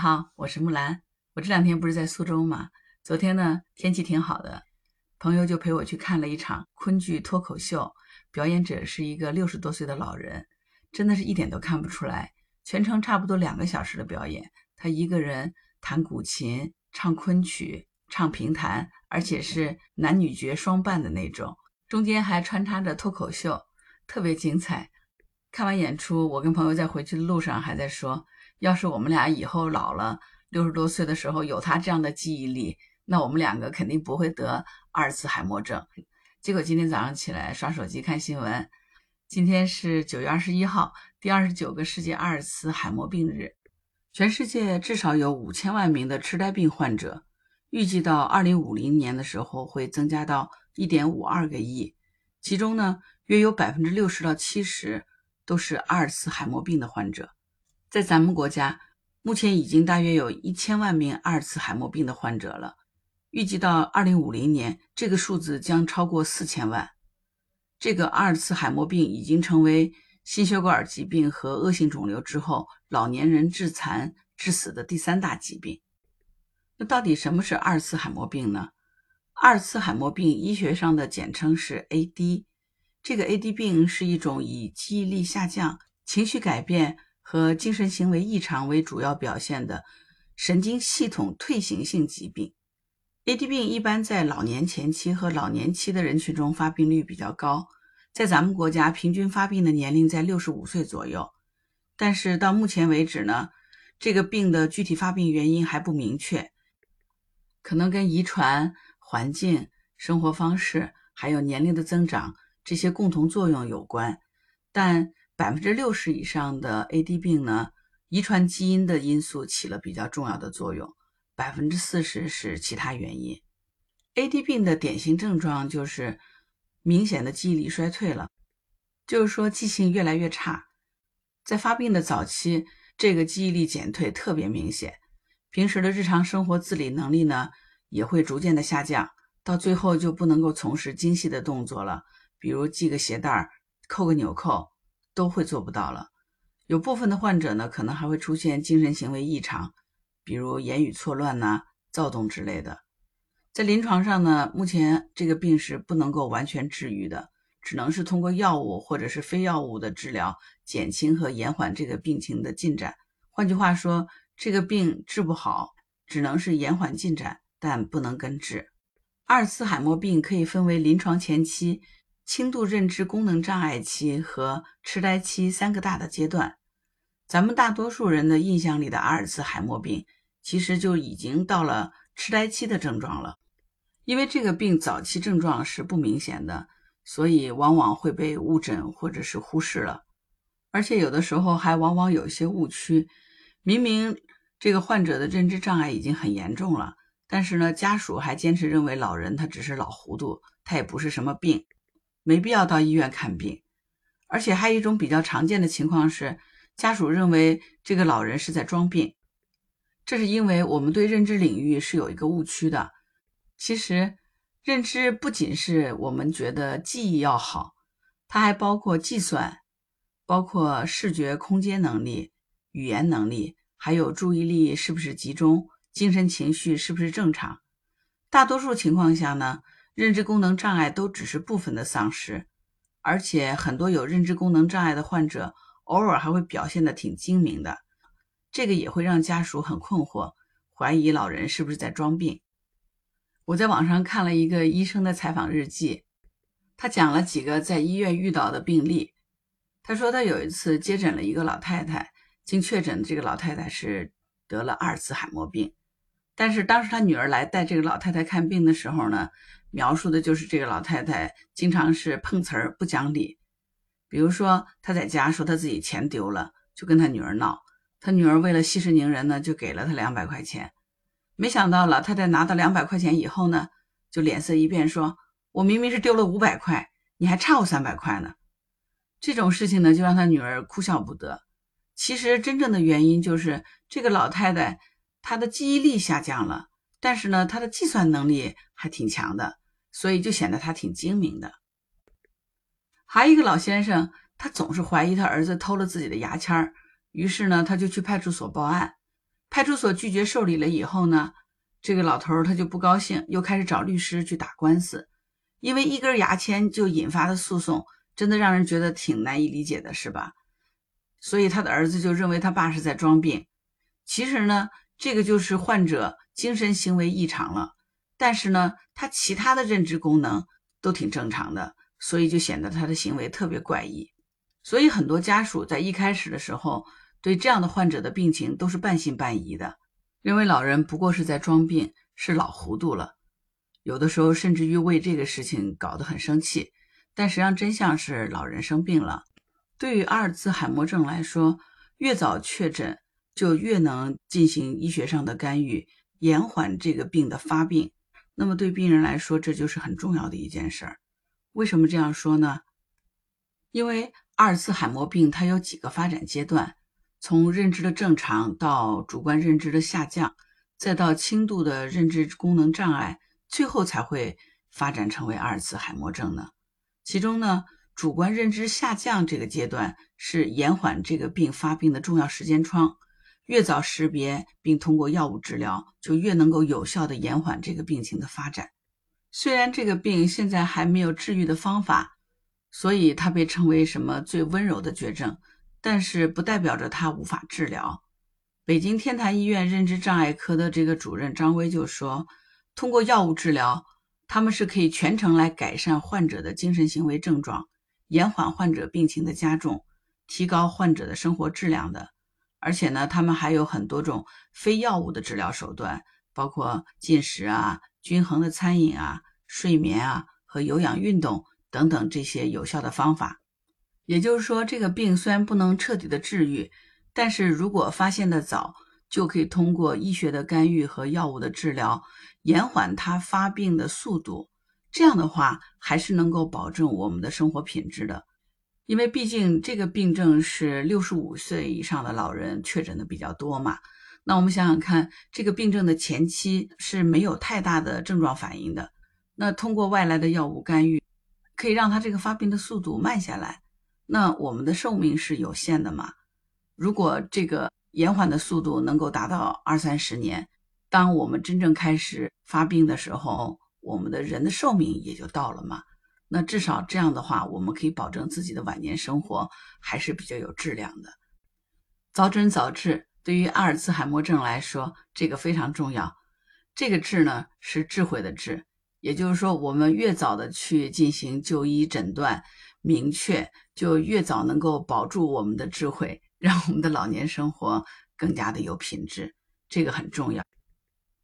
好，我是木兰。我这两天不是在苏州吗？昨天呢，天气挺好的，朋友就陪我去看了一场昆剧脱口秀，表演者是一个六十多岁的老人，真的是一点都看不出来。全程差不多两个小时的表演，他一个人弹古琴、唱昆曲、唱评弹，而且是男女角双扮的那种，中间还穿插着脱口秀，特别精彩。看完演出，我跟朋友在回去的路上还在说。要是我们俩以后老了，六十多岁的时候有他这样的记忆力，那我们两个肯定不会得阿尔茨海默症。结果今天早上起来刷手机看新闻，今天是九月二十一号，第二十九个世界阿尔茨海默病日。全世界至少有五千万名的痴呆病患者，预计到二零五零年的时候会增加到一点五二个亿，其中呢，约有百分之六十到七十都是阿尔茨海默病的患者。在咱们国家，目前已经大约有一千万名阿尔茨海默病的患者了。预计到二零五零年，这个数字将超过四千万。这个阿尔茨海默病已经成为心血管疾病和恶性肿瘤之后，老年人致残致死的第三大疾病。那到底什么是阿尔茨海默病呢？阿尔茨海默病医学上的简称是 AD。这个 AD 病是一种以记忆力下降、情绪改变。和精神行为异常为主要表现的神经系统退行性疾病，AD 病一般在老年前期和老年期的人群中发病率比较高，在咱们国家平均发病的年龄在六十五岁左右。但是到目前为止呢，这个病的具体发病原因还不明确，可能跟遗传、环境、生活方式还有年龄的增长这些共同作用有关，但。百分之六十以上的 AD 病呢，遗传基因的因素起了比较重要的作用，百分之四十是其他原因。AD 病的典型症状就是明显的记忆力衰退了，就是说记性越来越差。在发病的早期，这个记忆力减退特别明显，平时的日常生活自理能力呢也会逐渐的下降，到最后就不能够从事精细的动作了，比如系个鞋带儿、扣个纽扣。都会做不到了。有部分的患者呢，可能还会出现精神行为异常，比如言语错乱呐、躁动之类的。在临床上呢，目前这个病是不能够完全治愈的，只能是通过药物或者是非药物的治疗，减轻和延缓这个病情的进展。换句话说，这个病治不好，只能是延缓进展，但不能根治。阿尔茨海默病可以分为临床前期。轻度认知功能障碍期和痴呆期三个大的阶段，咱们大多数人的印象里的阿尔茨海默病，其实就已经到了痴呆期的症状了。因为这个病早期症状是不明显的，所以往往会被误诊或者是忽视了。而且有的时候还往往有一些误区，明明这个患者的认知障碍已经很严重了，但是呢，家属还坚持认为老人他只是老糊涂，他也不是什么病。没必要到医院看病，而且还有一种比较常见的情况是，家属认为这个老人是在装病。这是因为我们对认知领域是有一个误区的。其实，认知不仅是我们觉得记忆要好，它还包括计算，包括视觉空间能力、语言能力，还有注意力是不是集中、精神情绪是不是正常。大多数情况下呢。认知功能障碍都只是部分的丧失，而且很多有认知功能障碍的患者偶尔还会表现的挺精明的，这个也会让家属很困惑，怀疑老人是不是在装病。我在网上看了一个医生的采访日记，他讲了几个在医院遇到的病例。他说他有一次接诊了一个老太太，经确诊这个老太太是得了阿尔茨海默病。但是当时他女儿来带这个老太太看病的时候呢，描述的就是这个老太太经常是碰瓷儿不讲理。比如说他在家说他自己钱丢了，就跟他女儿闹。他女儿为了息事宁人呢，就给了他两百块钱。没想到老太太拿到两百块钱以后呢，就脸色一变，说：“我明明是丢了五百块，你还差我三百块呢。”这种事情呢，就让他女儿哭笑不得。其实真正的原因就是这个老太太。他的记忆力下降了，但是呢，他的计算能力还挺强的，所以就显得他挺精明的。还有一个老先生，他总是怀疑他儿子偷了自己的牙签儿，于是呢，他就去派出所报案。派出所拒绝受理了以后呢，这个老头他就不高兴，又开始找律师去打官司。因为一根牙签就引发的诉讼，真的让人觉得挺难以理解的，是吧？所以他的儿子就认为他爸是在装病。其实呢，这个就是患者精神行为异常了，但是呢，他其他的认知功能都挺正常的，所以就显得他的行为特别怪异。所以很多家属在一开始的时候，对这样的患者的病情都是半信半疑的，认为老人不过是在装病，是老糊涂了。有的时候甚至于为这个事情搞得很生气，但实际上真相是老人生病了。对于阿尔兹海默症来说，越早确诊就越能进行医学上的干预，延缓这个病的发病。那么对病人来说，这就是很重要的一件事儿。为什么这样说呢？因为阿尔茨海默病它有几个发展阶段，从认知的正常到主观认知的下降，再到轻度的认知功能障碍。最后才会发展成为阿尔茨海默症呢。其中呢，主观认知下降这个阶段是延缓这个病发病的重要时间窗。越早识别并通过药物治疗，就越能够有效的延缓这个病情的发展。虽然这个病现在还没有治愈的方法，所以它被称为什么最温柔的绝症，但是不代表着它无法治疗。北京天坛医院认知障碍科的这个主任张威就说。通过药物治疗，他们是可以全程来改善患者的精神行为症状，延缓患者病情的加重，提高患者的生活质量的。而且呢，他们还有很多种非药物的治疗手段，包括进食啊、均衡的餐饮啊、睡眠啊和有氧运动等等这些有效的方法。也就是说，这个病虽然不能彻底的治愈，但是如果发现的早，就可以通过医学的干预和药物的治疗。延缓它发病的速度，这样的话还是能够保证我们的生活品质的。因为毕竟这个病症是六十五岁以上的老人确诊的比较多嘛。那我们想想看，这个病症的前期是没有太大的症状反应的。那通过外来的药物干预，可以让它这个发病的速度慢下来。那我们的寿命是有限的嘛？如果这个延缓的速度能够达到二三十年。当我们真正开始发病的时候，我们的人的寿命也就到了嘛。那至少这样的话，我们可以保证自己的晚年生活还是比较有质量的。早诊早治对于阿尔茨海默症来说，这个非常重要。这个治呢是智慧的治，也就是说，我们越早的去进行就医诊断，明确就越早能够保住我们的智慧，让我们的老年生活更加的有品质。这个很重要。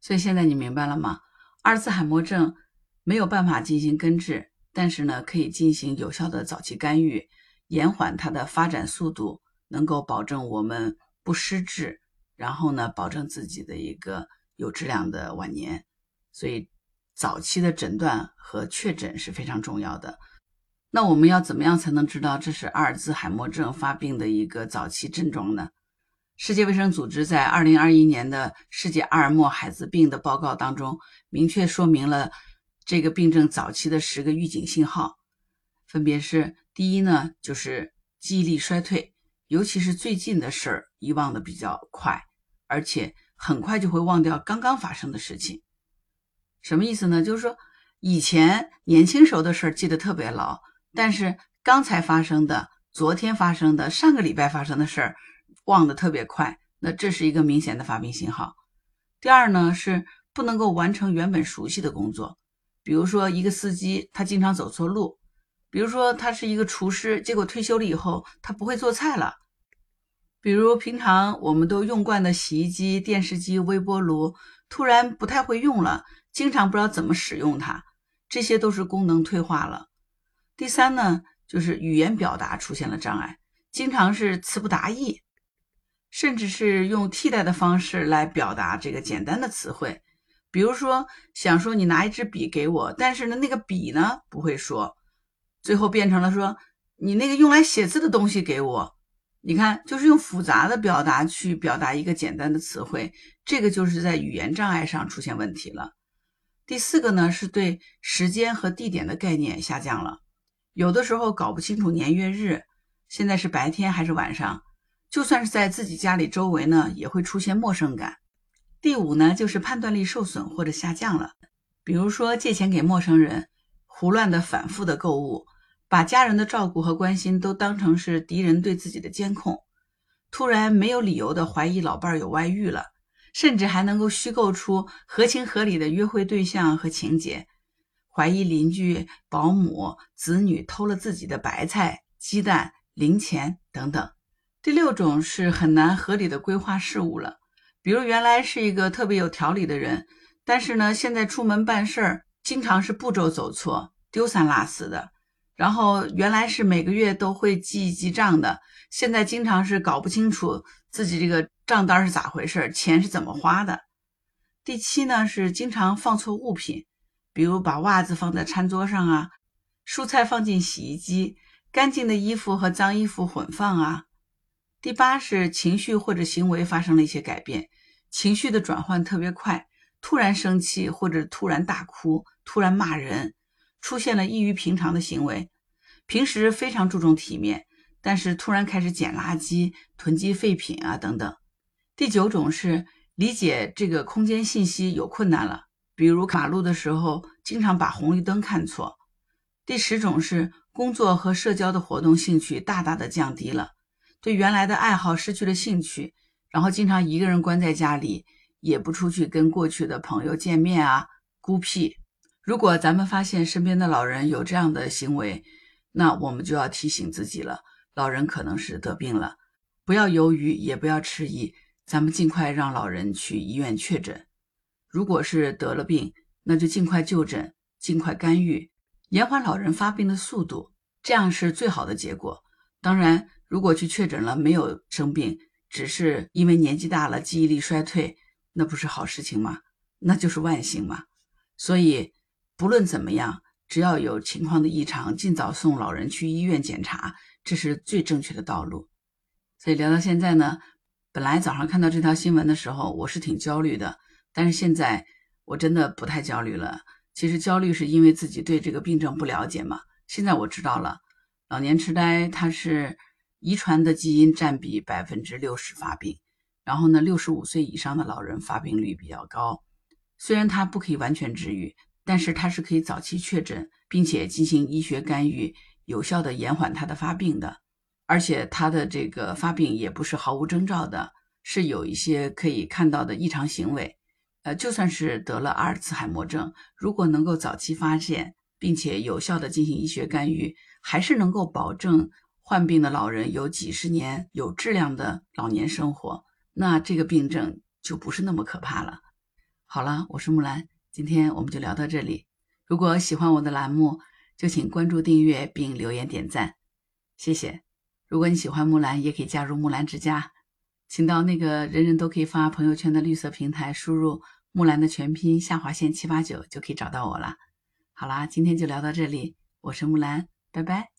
所以现在你明白了吗？阿尔茨海默症没有办法进行根治，但是呢，可以进行有效的早期干预，延缓它的发展速度，能够保证我们不失智，然后呢，保证自己的一个有质量的晚年。所以，早期的诊断和确诊是非常重要的。那我们要怎么样才能知道这是阿尔兹海默症发病的一个早期症状呢？世界卫生组织在二零二一年的世界阿尔默海兹病的报告当中，明确说明了这个病症早期的十个预警信号，分别是：第一呢，就是记忆力衰退，尤其是最近的事儿遗忘的比较快，而且很快就会忘掉刚刚发生的事情。什么意思呢？就是说以前年轻时候的事儿记得特别牢，但是刚才发生的、昨天发生的、上个礼拜发生的事儿。忘得特别快，那这是一个明显的发病信号。第二呢，是不能够完成原本熟悉的工作，比如说一个司机他经常走错路，比如说他是一个厨师，结果退休了以后他不会做菜了，比如平常我们都用惯的洗衣机、电视机、微波炉突然不太会用了，经常不知道怎么使用它，这些都是功能退化了。第三呢，就是语言表达出现了障碍，经常是词不达意。甚至是用替代的方式来表达这个简单的词汇，比如说想说你拿一支笔给我，但是呢那个笔呢不会说，最后变成了说你那个用来写字的东西给我。你看，就是用复杂的表达去表达一个简单的词汇，这个就是在语言障碍上出现问题了。第四个呢是对时间和地点的概念下降了，有的时候搞不清楚年月日，现在是白天还是晚上。就算是在自己家里周围呢，也会出现陌生感。第五呢，就是判断力受损或者下降了，比如说借钱给陌生人，胡乱的反复的购物，把家人的照顾和关心都当成是敌人对自己的监控，突然没有理由的怀疑老伴儿有外遇了，甚至还能够虚构出合情合理的约会对象和情节，怀疑邻居、保姆、子女偷了自己的白菜、鸡蛋、零钱等等。第六种是很难合理的规划事务了，比如原来是一个特别有条理的人，但是呢，现在出门办事儿经常是步骤走错、丢三落四的。然后原来是每个月都会记一记账的，现在经常是搞不清楚自己这个账单是咋回事，钱是怎么花的。第七呢是经常放错物品，比如把袜子放在餐桌上啊，蔬菜放进洗衣机，干净的衣服和脏衣服混放啊。第八是情绪或者行为发生了一些改变，情绪的转换特别快，突然生气或者突然大哭，突然骂人，出现了异于平常的行为。平时非常注重体面，但是突然开始捡垃圾、囤积废品啊等等。第九种是理解这个空间信息有困难了，比如马路的时候经常把红绿灯看错。第十种是工作和社交的活动兴趣大大的降低了。对原来的爱好失去了兴趣，然后经常一个人关在家里，也不出去跟过去的朋友见面啊，孤僻。如果咱们发现身边的老人有这样的行为，那我们就要提醒自己了，老人可能是得病了，不要犹豫，也不要迟疑，咱们尽快让老人去医院确诊。如果是得了病，那就尽快就诊，尽快干预，延缓老人发病的速度，这样是最好的结果。当然。如果去确诊了没有生病，只是因为年纪大了记忆力衰退，那不是好事情吗？那就是万幸嘛。所以不论怎么样，只要有情况的异常，尽早送老人去医院检查，这是最正确的道路。所以聊到现在呢，本来早上看到这条新闻的时候，我是挺焦虑的，但是现在我真的不太焦虑了。其实焦虑是因为自己对这个病症不了解嘛。现在我知道了，老年痴呆它是。遗传的基因占比百分之六十发病，然后呢，六十五岁以上的老人发病率比较高。虽然它不可以完全治愈，但是它是可以早期确诊，并且进行医学干预，有效的延缓它的发病的。而且它的这个发病也不是毫无征兆的，是有一些可以看到的异常行为。呃，就算是得了阿尔茨海默症，如果能够早期发现，并且有效的进行医学干预，还是能够保证。患病的老人有几十年有质量的老年生活，那这个病症就不是那么可怕了。好了，我是木兰，今天我们就聊到这里。如果喜欢我的栏目，就请关注、订阅并留言点赞，谢谢。如果你喜欢木兰，也可以加入木兰之家，请到那个人人都可以发朋友圈的绿色平台，输入木兰的全拼下划线七八九就可以找到我了。好啦，今天就聊到这里，我是木兰，拜拜。